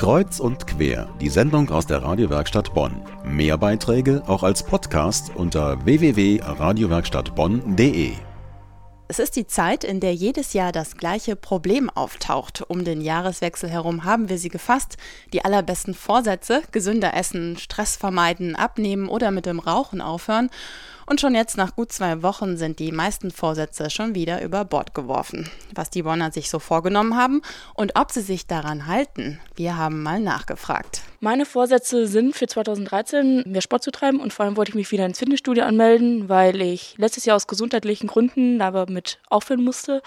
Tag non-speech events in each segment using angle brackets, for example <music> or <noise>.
Kreuz und quer, die Sendung aus der Radiowerkstatt Bonn. Mehr Beiträge auch als Podcast unter www.radiowerkstattbonn.de. Es ist die Zeit, in der jedes Jahr das gleiche Problem auftaucht. Um den Jahreswechsel herum haben wir sie gefasst. Die allerbesten Vorsätze, gesünder essen, Stress vermeiden, abnehmen oder mit dem Rauchen aufhören. Und schon jetzt nach gut zwei Wochen sind die meisten Vorsätze schon wieder über Bord geworfen. Was die Bonner sich so vorgenommen haben und ob sie sich daran halten, wir haben mal nachgefragt. Meine Vorsätze sind für 2013 mehr Sport zu treiben und vor allem wollte ich mich wieder ins Fitnessstudio anmelden, weil ich letztes Jahr aus gesundheitlichen Gründen aber mit aufhören musste.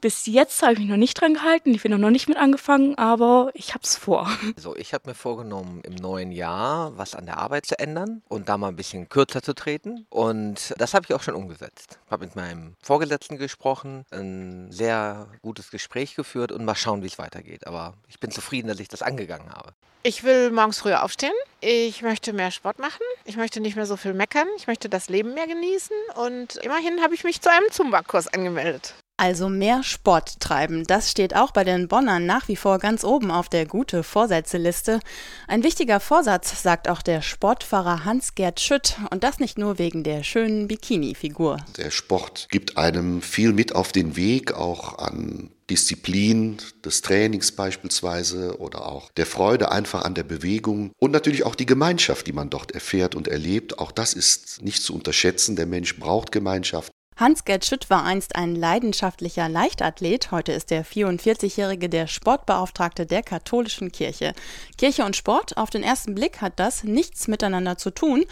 Bis jetzt habe ich mich noch nicht dran gehalten. Ich bin noch nicht mit angefangen, aber ich habe es vor. <laughs> Also ich habe mir vorgenommen, im neuen Jahr was an der Arbeit zu ändern und da mal ein bisschen kürzer zu treten. Und das habe ich auch schon umgesetzt. Ich Habe mit meinem Vorgesetzten gesprochen, ein sehr gutes Gespräch geführt und mal schauen, wie es weitergeht. Aber ich bin zufrieden, dass ich das angegangen habe. Ich will morgens früher aufstehen. Ich möchte mehr Sport machen. Ich möchte nicht mehr so viel meckern. Ich möchte das Leben mehr genießen. Und immerhin habe ich mich zu einem Zumba-Kurs angemeldet. Also mehr Sport treiben, das steht auch bei den Bonnern nach wie vor ganz oben auf der gute Vorsätzeliste. Ein wichtiger Vorsatz, sagt auch der Sportfahrer Hans-Gerd Schütt und das nicht nur wegen der schönen Bikini-Figur. Der Sport gibt einem viel mit auf den Weg, auch an Disziplin des Trainings beispielsweise oder auch der Freude einfach an der Bewegung und natürlich auch die Gemeinschaft, die man dort erfährt und erlebt. Auch das ist nicht zu unterschätzen. Der Mensch braucht Gemeinschaft. Hans-Gerd Schütt war einst ein leidenschaftlicher Leichtathlet. Heute ist der 44-Jährige der Sportbeauftragte der katholischen Kirche. Kirche und Sport, auf den ersten Blick hat das nichts miteinander zu tun.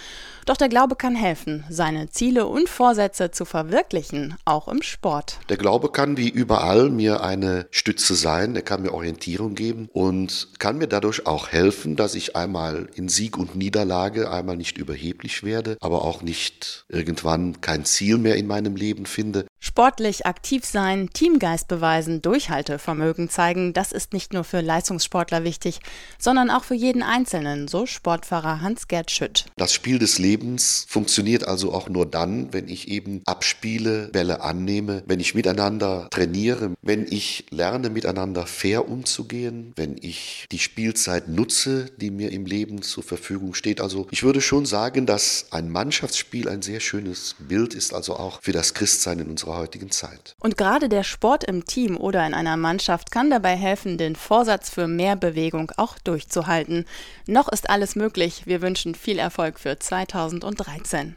Doch der Glaube kann helfen, seine Ziele und Vorsätze zu verwirklichen, auch im Sport. Der Glaube kann wie überall mir eine Stütze sein, er kann mir Orientierung geben und kann mir dadurch auch helfen, dass ich einmal in Sieg und Niederlage einmal nicht überheblich werde, aber auch nicht irgendwann kein Ziel mehr in Leben finde. Sportlich aktiv sein, Teamgeist beweisen, Durchhaltevermögen zeigen, das ist nicht nur für Leistungssportler wichtig, sondern auch für jeden Einzelnen, so Sportfahrer Hans-Gerd Schütt. Das Spiel des Lebens funktioniert also auch nur dann, wenn ich eben abspiele, Bälle annehme, wenn ich miteinander trainiere, wenn ich lerne, miteinander fair umzugehen, wenn ich die Spielzeit nutze, die mir im Leben zur Verfügung steht. Also ich würde schon sagen, dass ein Mannschaftsspiel ein sehr schönes Bild ist, also auch für das Christsein in unserer heutigen Zeit. Und gerade der Sport im Team oder in einer Mannschaft kann dabei helfen, den Vorsatz für mehr Bewegung auch durchzuhalten. Noch ist alles möglich. Wir wünschen viel Erfolg für 2013.